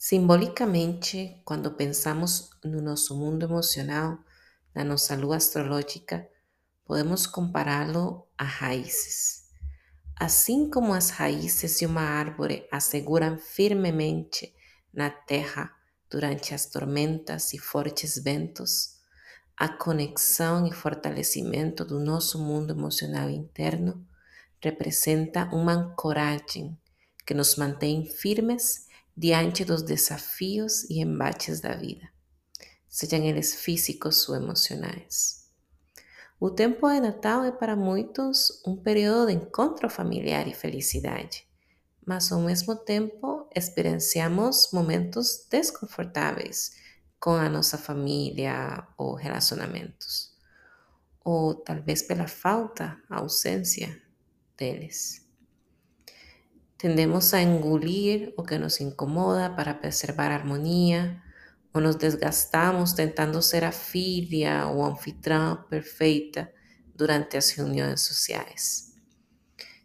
Simbolicamente, quando pensamos no nosso mundo emocional, na nossa lua astrológica, podemos compará-lo a raízes. Assim como as raízes de uma árvore asseguram firmemente na terra durante as tormentas e fortes ventos, a conexão e fortalecimento do nosso mundo emocional interno representa uma ancoragem que nos mantém firmes diante dos desafios e embates da vida, sejam eles físicos ou emocionais. O tempo de Natal é para muitos um período de encontro familiar e felicidade, mas ao mesmo tempo experienciamos momentos desconfortáveis com a nossa família ou relacionamentos, ou talvez pela falta, ausência deles. Tendemos a engolir o que nos incomoda para preservar a harmonia, ou nos desgastamos tentando ser a filha ou anfitriã perfeita durante as reuniões sociais.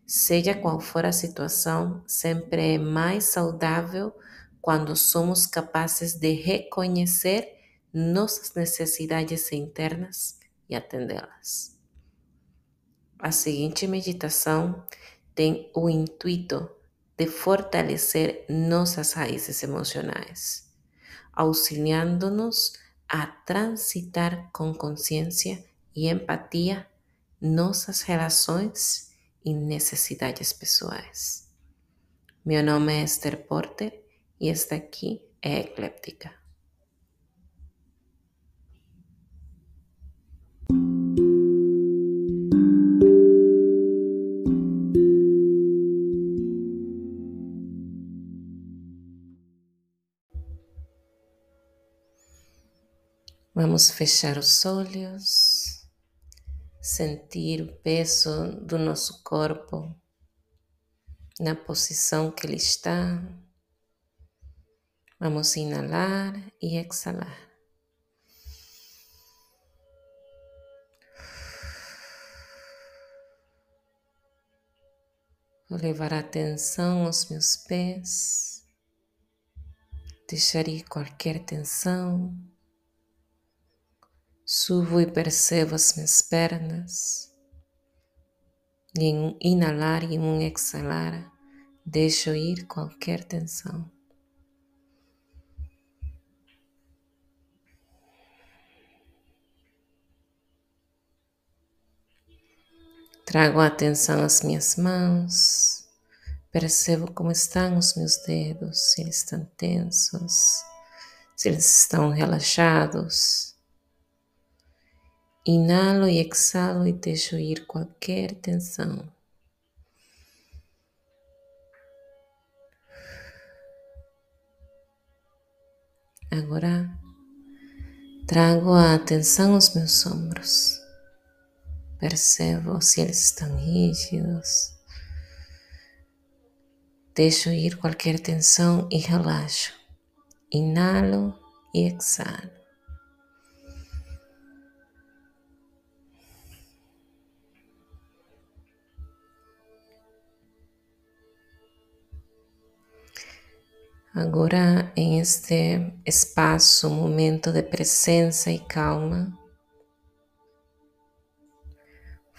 Seja qual for a situação, sempre é mais saudável quando somos capazes de reconhecer nossas necessidades internas e atendê-las. A seguinte meditação tem o intuito de fortalecer nossas raízes emocionais, auxiliando-nos a transitar com consciência e empatia nossas relações e necessidades pessoais. Meu nome é Esther Porter e esta aqui é Ecléptica. Vamos fechar os olhos, sentir o peso do nosso corpo na posição que ele está. Vamos inalar e exalar. Vou levar a atenção aos meus pés, deixar ir qualquer tensão. Subo e percebo as minhas pernas. E em um inalar e em um exalar, deixo ir qualquer tensão. Trago a atenção às minhas mãos, percebo como estão os meus dedos, se eles estão tensos, se eles estão relaxados. Inalo e exalo e deixo ir qualquer tensão. Agora trago a atenção aos meus ombros. Percebo se eles estão rígidos. Deixo ir qualquer tensão e relaxo. Inalo e exalo. Agora, em este espaço, momento de presença e calma,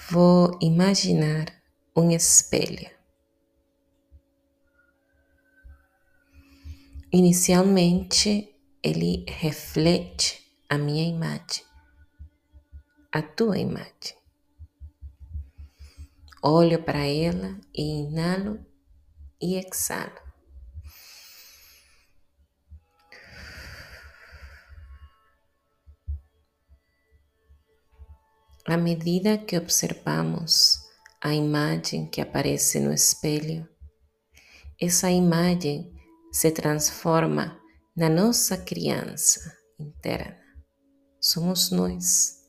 vou imaginar um espelho. Inicialmente, ele reflete a minha imagem, a tua imagem. Olho para ela e inalo e exalo. À medida que observamos a imagem que aparece no espelho, essa imagem se transforma na nossa criança interna. Somos nós,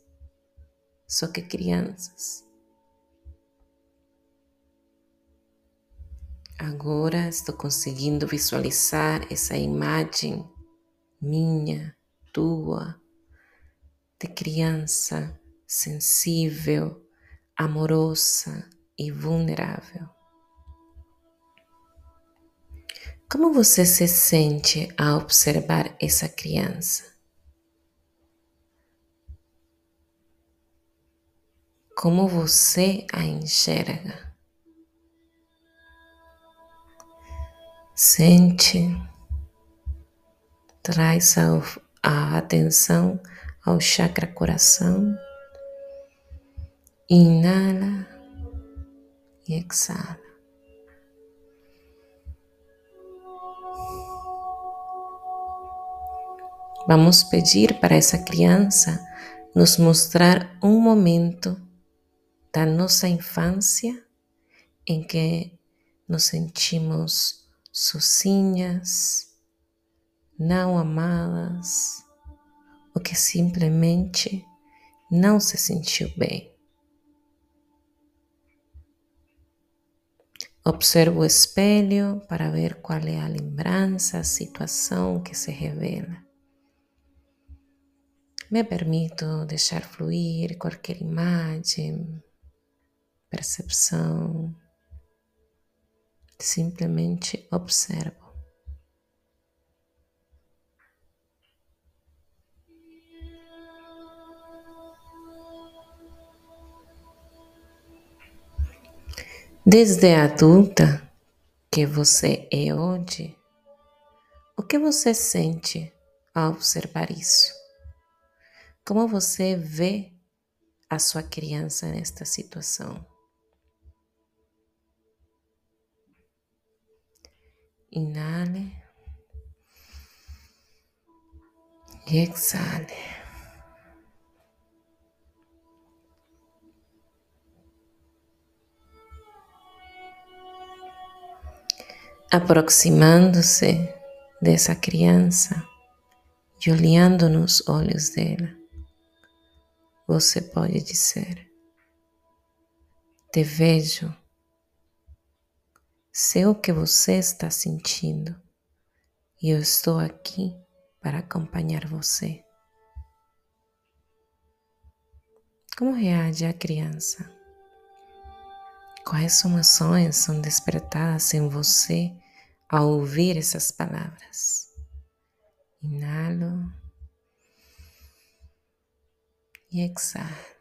só que crianças. Agora estou conseguindo visualizar essa imagem minha, tua, de criança sensível, amorosa e vulnerável. Como você se sente a observar essa criança? Como você a enxerga? Sente, traz a, a atenção ao chakra coração, inala e exala. Vamos pedir para essa criança nos mostrar um momento da nossa infância em que nos sentimos sozinhas, não amadas, ou que simplesmente não se sentiu bem. Observo o espelho para ver qual é a lembrança, a situação que se revela. Me permito deixar fluir qualquer imagem, percepção. Simplesmente observo. Desde a adulta que você é hoje, o que você sente ao observar isso? Como você vê a sua criança nesta situação? Inale e exale. Aproximando-se dessa criança e olhando nos olhos dela você pode dizer: Te vejo, sei o que você está sentindo e eu estou aqui para acompanhar você. Como reage a criança? Quais emoções são despertadas em você ao ouvir essas palavras? Inalo e exalo.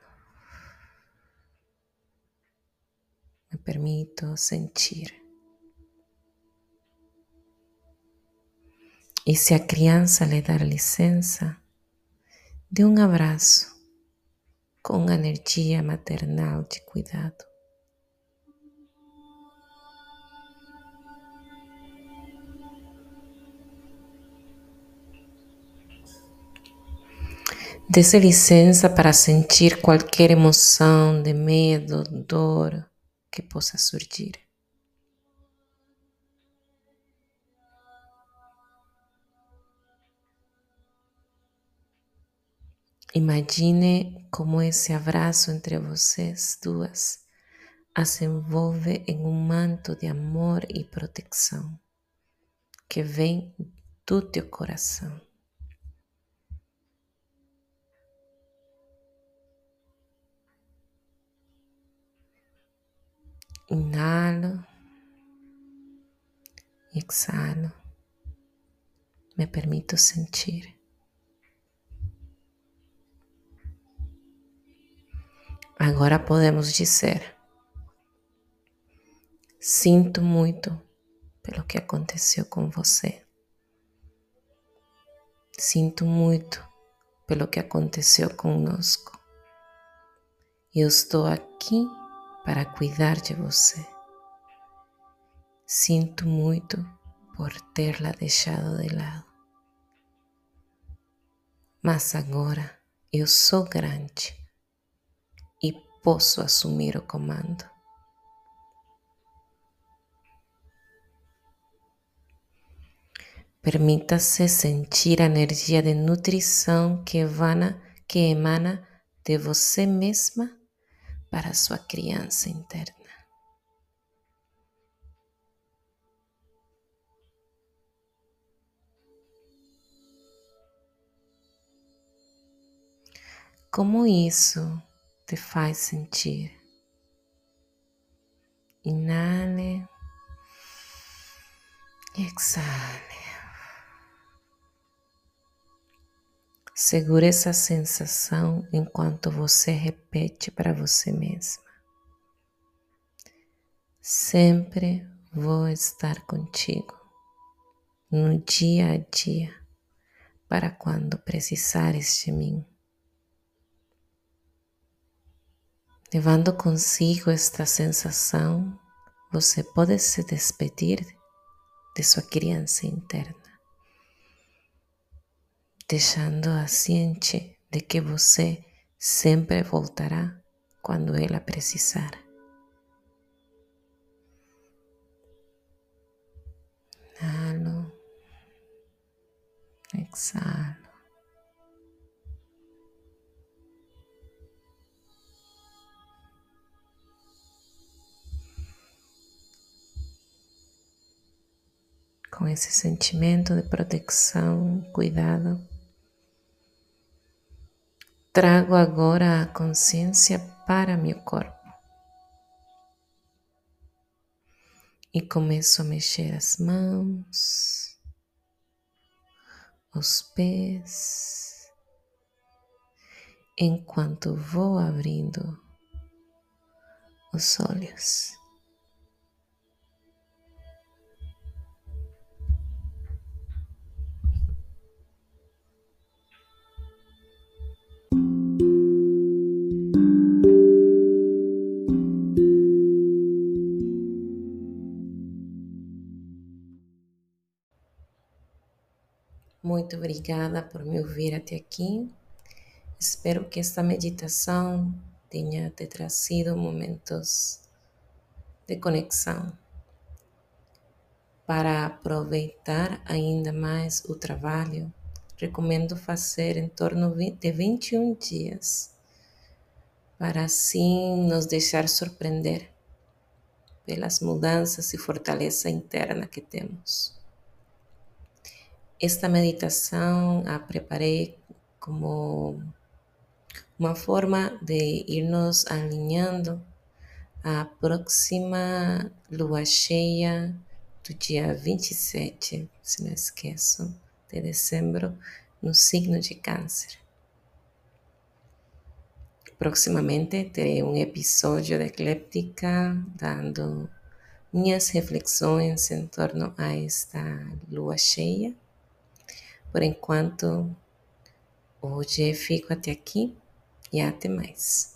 Me permito sentir. E se a criança lhe dar licença, dê um abraço com energia maternal de cuidado. Dê-se licença para sentir qualquer emoção de medo, dor que possa surgir. Imagine como esse abraço entre vocês duas as envolve em um manto de amor e proteção que vem do teu coração. Inhalo, exhalo, me permito sentir. Agora podemos dizer: Sinto muito pelo que aconteceu com você. Sinto muito pelo que aconteceu conosco. Eu estou aqui para cuidar de você. Sinto muito por tê-la deixado de lado. Mas agora eu sou grande e posso assumir o comando. Permita-se sentir a energia de nutrição que emana, que emana de você mesma para sua criança interna. Como isso te faz sentir? Inale, Exhale. Segure essa sensação enquanto você repete para você mesma. Sempre vou estar contigo no dia a dia para quando precisares de mim. Levando consigo esta sensação, você pode se despedir de sua criança interna deixando-a ciente de que você sempre voltará quando ela precisar. Inhalo, exhalo. Com esse sentimento de proteção, cuidado, Trago agora a consciência para meu corpo e começo a mexer as mãos, os pés, enquanto vou abrindo os olhos. Muito obrigada por me ouvir até aqui. Espero que esta meditação tenha te trazido momentos de conexão para aproveitar ainda mais o trabalho recomendo fazer em torno de 21 dias, para assim nos deixar surpreender pelas mudanças e fortaleza interna que temos. Esta meditação a preparei como uma forma de irmos alinhando à próxima lua cheia do dia 27, se não esqueço de dezembro no signo de Câncer. Proximamente terei um episódio de Ecléptica dando minhas reflexões em torno a esta lua cheia. Por enquanto, hoje fico até aqui e até mais.